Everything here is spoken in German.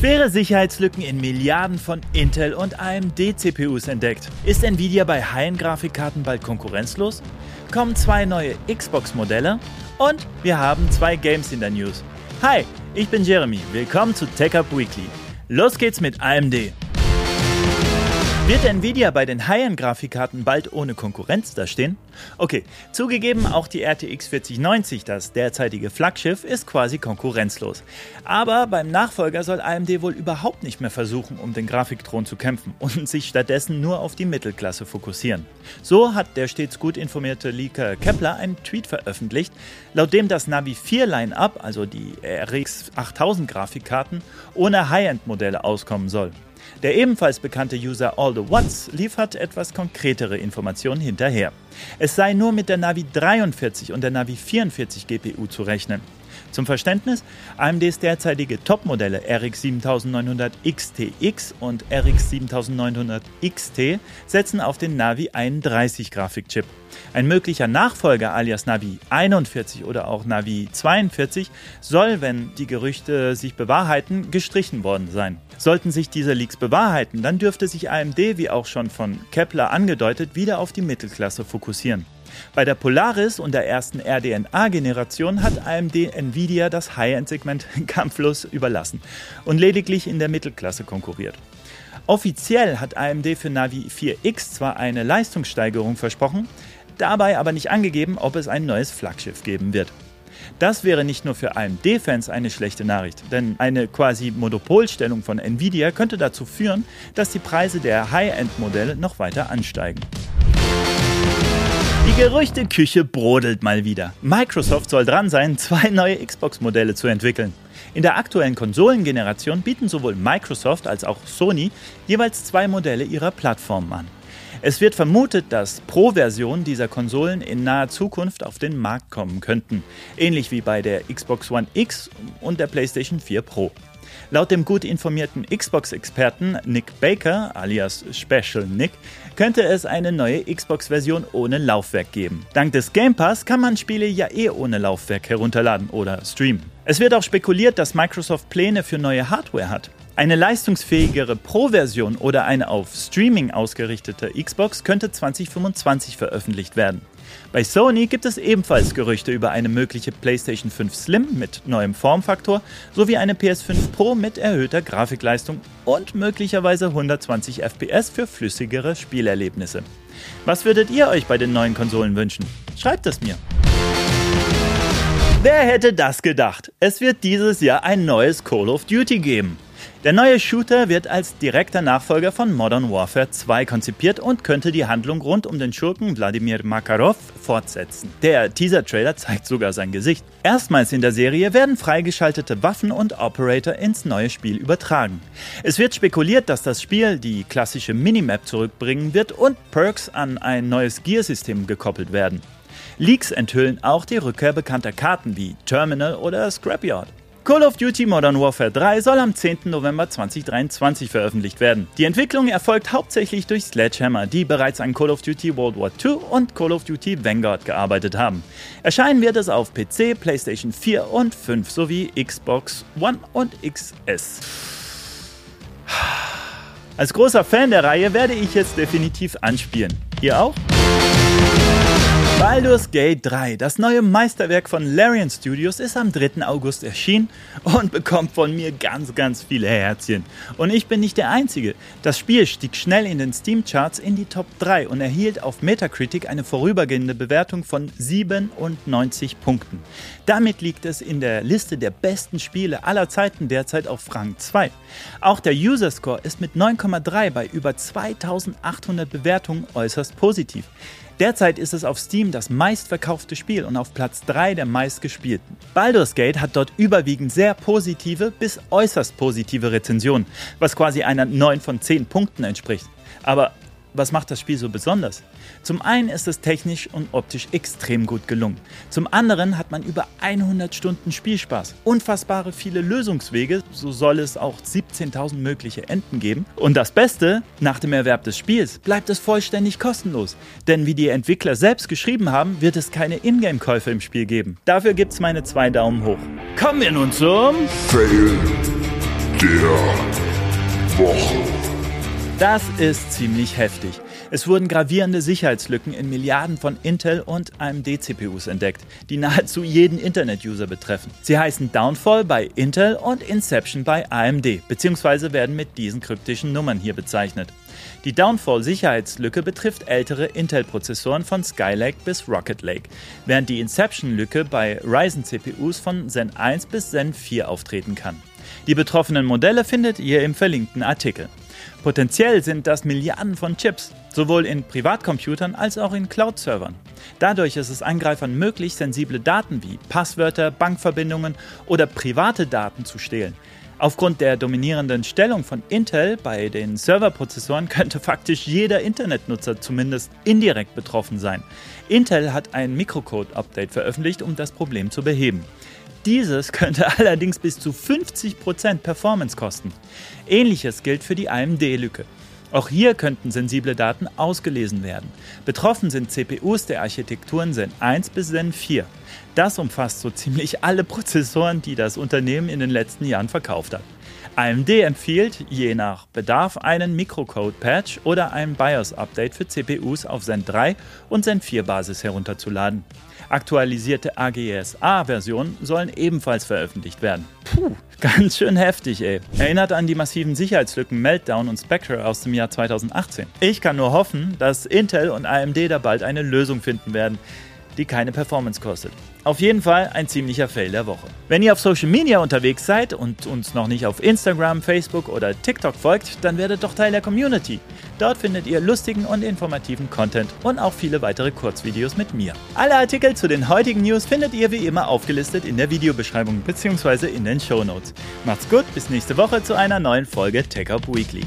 Schwere Sicherheitslücken in Milliarden von Intel und AMD CPUs entdeckt. Ist Nvidia bei High-End-Grafikkarten bald konkurrenzlos? Kommen zwei neue Xbox-Modelle? Und wir haben zwei Games in der News. Hi, ich bin Jeremy. Willkommen zu TechUp Weekly. Los geht's mit AMD. Wird Nvidia bei den High-End-Grafikkarten bald ohne Konkurrenz dastehen? Okay, zugegeben, auch die RTX 4090, das derzeitige Flaggschiff, ist quasi konkurrenzlos. Aber beim Nachfolger soll AMD wohl überhaupt nicht mehr versuchen, um den Grafikthron zu kämpfen und sich stattdessen nur auf die Mittelklasse fokussieren. So hat der stets gut informierte Leaker Kepler einen Tweet veröffentlicht, laut dem das Navi 4 Line-Up, also die RX 8000 Grafikkarten, ohne High-End-Modelle auskommen soll. Der ebenfalls bekannte User All the Watts liefert etwas konkretere Informationen hinterher. Es sei nur mit der Navi 43 und der Navi 44 GPU zu rechnen. Zum Verständnis, AMDs derzeitige Topmodelle RX 7900 XTX und RX 7900 XT setzen auf den Navi 31 Grafikchip. Ein möglicher Nachfolger alias Navi 41 oder auch Navi 42 soll, wenn die Gerüchte sich bewahrheiten, gestrichen worden sein. Sollten sich diese Leaks bewahrheiten, dann dürfte sich AMD, wie auch schon von Kepler angedeutet, wieder auf die Mittelklasse fokussieren. Bei der Polaris und der ersten RDNA-Generation hat AMD Nvidia das High-End-Segment kampflos überlassen und lediglich in der Mittelklasse konkurriert. Offiziell hat AMD für Navi 4X zwar eine Leistungssteigerung versprochen, dabei aber nicht angegeben, ob es ein neues Flaggschiff geben wird. Das wäre nicht nur für AMD-Fans eine schlechte Nachricht, denn eine quasi Monopolstellung von Nvidia könnte dazu führen, dass die Preise der High-End-Modelle noch weiter ansteigen. Die Gerüchteküche brodelt mal wieder. Microsoft soll dran sein, zwei neue Xbox-Modelle zu entwickeln. In der aktuellen Konsolengeneration bieten sowohl Microsoft als auch Sony jeweils zwei Modelle ihrer Plattformen an. Es wird vermutet, dass Pro-Versionen dieser Konsolen in naher Zukunft auf den Markt kommen könnten, ähnlich wie bei der Xbox One X und der PlayStation 4 Pro. Laut dem gut informierten Xbox-Experten Nick Baker, alias Special Nick, könnte es eine neue Xbox-Version ohne Laufwerk geben. Dank des Game Pass kann man Spiele ja eh ohne Laufwerk herunterladen oder streamen. Es wird auch spekuliert, dass Microsoft Pläne für neue Hardware hat. Eine leistungsfähigere Pro-Version oder eine auf Streaming ausgerichtete Xbox könnte 2025 veröffentlicht werden. Bei Sony gibt es ebenfalls Gerüchte über eine mögliche PlayStation 5 Slim mit neuem Formfaktor sowie eine PS5 Pro mit erhöhter Grafikleistung und möglicherweise 120 FPS für flüssigere Spielerlebnisse. Was würdet ihr euch bei den neuen Konsolen wünschen? Schreibt es mir. Wer hätte das gedacht? Es wird dieses Jahr ein neues Call of Duty geben. Der neue Shooter wird als direkter Nachfolger von Modern Warfare 2 konzipiert und könnte die Handlung rund um den Schurken Wladimir Makarov fortsetzen. Der Teaser-Trailer zeigt sogar sein Gesicht. Erstmals in der Serie werden freigeschaltete Waffen und Operator ins neue Spiel übertragen. Es wird spekuliert, dass das Spiel die klassische Minimap zurückbringen wird und Perks an ein neues Gear-System gekoppelt werden. Leaks enthüllen auch die Rückkehr bekannter Karten wie Terminal oder Scrapyard. Call of Duty Modern Warfare 3 soll am 10. November 2023 veröffentlicht werden. Die Entwicklung erfolgt hauptsächlich durch Sledgehammer, die bereits an Call of Duty World War II und Call of Duty Vanguard gearbeitet haben. Erscheinen wird es auf PC, PlayStation 4 und 5 sowie Xbox One und XS. Als großer Fan der Reihe werde ich jetzt definitiv anspielen. Ihr auch? Baldur's Gate 3, das neue Meisterwerk von Larian Studios, ist am 3. August erschienen und bekommt von mir ganz, ganz viele Herzchen. Und ich bin nicht der Einzige. Das Spiel stieg schnell in den Steam-Charts in die Top 3 und erhielt auf Metacritic eine vorübergehende Bewertung von 97 Punkten. Damit liegt es in der Liste der besten Spiele aller Zeiten derzeit auf Rang 2. Auch der User Score ist mit 9,3 bei über 2800 Bewertungen äußerst positiv. Derzeit ist es auf Steam das meistverkaufte Spiel und auf Platz 3 der meistgespielten. Baldur's Gate hat dort überwiegend sehr positive bis äußerst positive Rezensionen, was quasi einer 9 von 10 Punkten entspricht. Aber was macht das Spiel so besonders? Zum einen ist es technisch und optisch extrem gut gelungen. Zum anderen hat man über 100 Stunden Spielspaß, unfassbare viele Lösungswege, so soll es auch 17.000 mögliche Enden geben. Und das Beste, nach dem Erwerb des Spiels bleibt es vollständig kostenlos. Denn wie die Entwickler selbst geschrieben haben, wird es keine Ingame-Käufe im Spiel geben. Dafür gibt es meine zwei Daumen hoch. Kommen wir nun zum Fail der Woche. Das ist ziemlich heftig. Es wurden gravierende Sicherheitslücken in Milliarden von Intel- und AMD-CPUs entdeckt, die nahezu jeden Internet-User betreffen. Sie heißen Downfall bei Intel und Inception bei AMD, beziehungsweise werden mit diesen kryptischen Nummern hier bezeichnet. Die Downfall-Sicherheitslücke betrifft ältere Intel-Prozessoren von Skylake bis Rocket Lake, während die Inception-Lücke bei Ryzen-CPUs von Zen 1 bis Zen 4 auftreten kann. Die betroffenen Modelle findet ihr im verlinkten Artikel. Potenziell sind das Milliarden von Chips, sowohl in Privatcomputern als auch in Cloud-Servern. Dadurch ist es Angreifern möglich, sensible Daten wie Passwörter, Bankverbindungen oder private Daten zu stehlen. Aufgrund der dominierenden Stellung von Intel bei den Serverprozessoren könnte faktisch jeder Internetnutzer zumindest indirekt betroffen sein. Intel hat ein Mikrocode-Update veröffentlicht, um das Problem zu beheben. Dieses könnte allerdings bis zu 50% Performance kosten. Ähnliches gilt für die AMD-Lücke. Auch hier könnten sensible Daten ausgelesen werden. Betroffen sind CPUs der Architekturen Zen 1 bis Zen 4. Das umfasst so ziemlich alle Prozessoren, die das Unternehmen in den letzten Jahren verkauft hat. AMD empfiehlt je nach Bedarf einen Microcode-Patch oder ein BIOS-Update für CPUs auf Zen 3 und Zen 4 Basis herunterzuladen. Aktualisierte AGSA-Versionen sollen ebenfalls veröffentlicht werden. Puh, ganz schön heftig, ey. Erinnert an die massiven Sicherheitslücken Meltdown und Spectre aus dem Jahr 2018. Ich kann nur hoffen, dass Intel und AMD da bald eine Lösung finden werden, die keine Performance kostet. Auf jeden Fall ein ziemlicher Fail der Woche. Wenn ihr auf Social Media unterwegs seid und uns noch nicht auf Instagram, Facebook oder TikTok folgt, dann werdet doch Teil der Community. Dort findet ihr lustigen und informativen Content und auch viele weitere Kurzvideos mit mir. Alle Artikel zu den heutigen News findet ihr wie immer aufgelistet in der Videobeschreibung bzw. in den Show Notes. Macht's gut, bis nächste Woche zu einer neuen Folge Tech Up Weekly.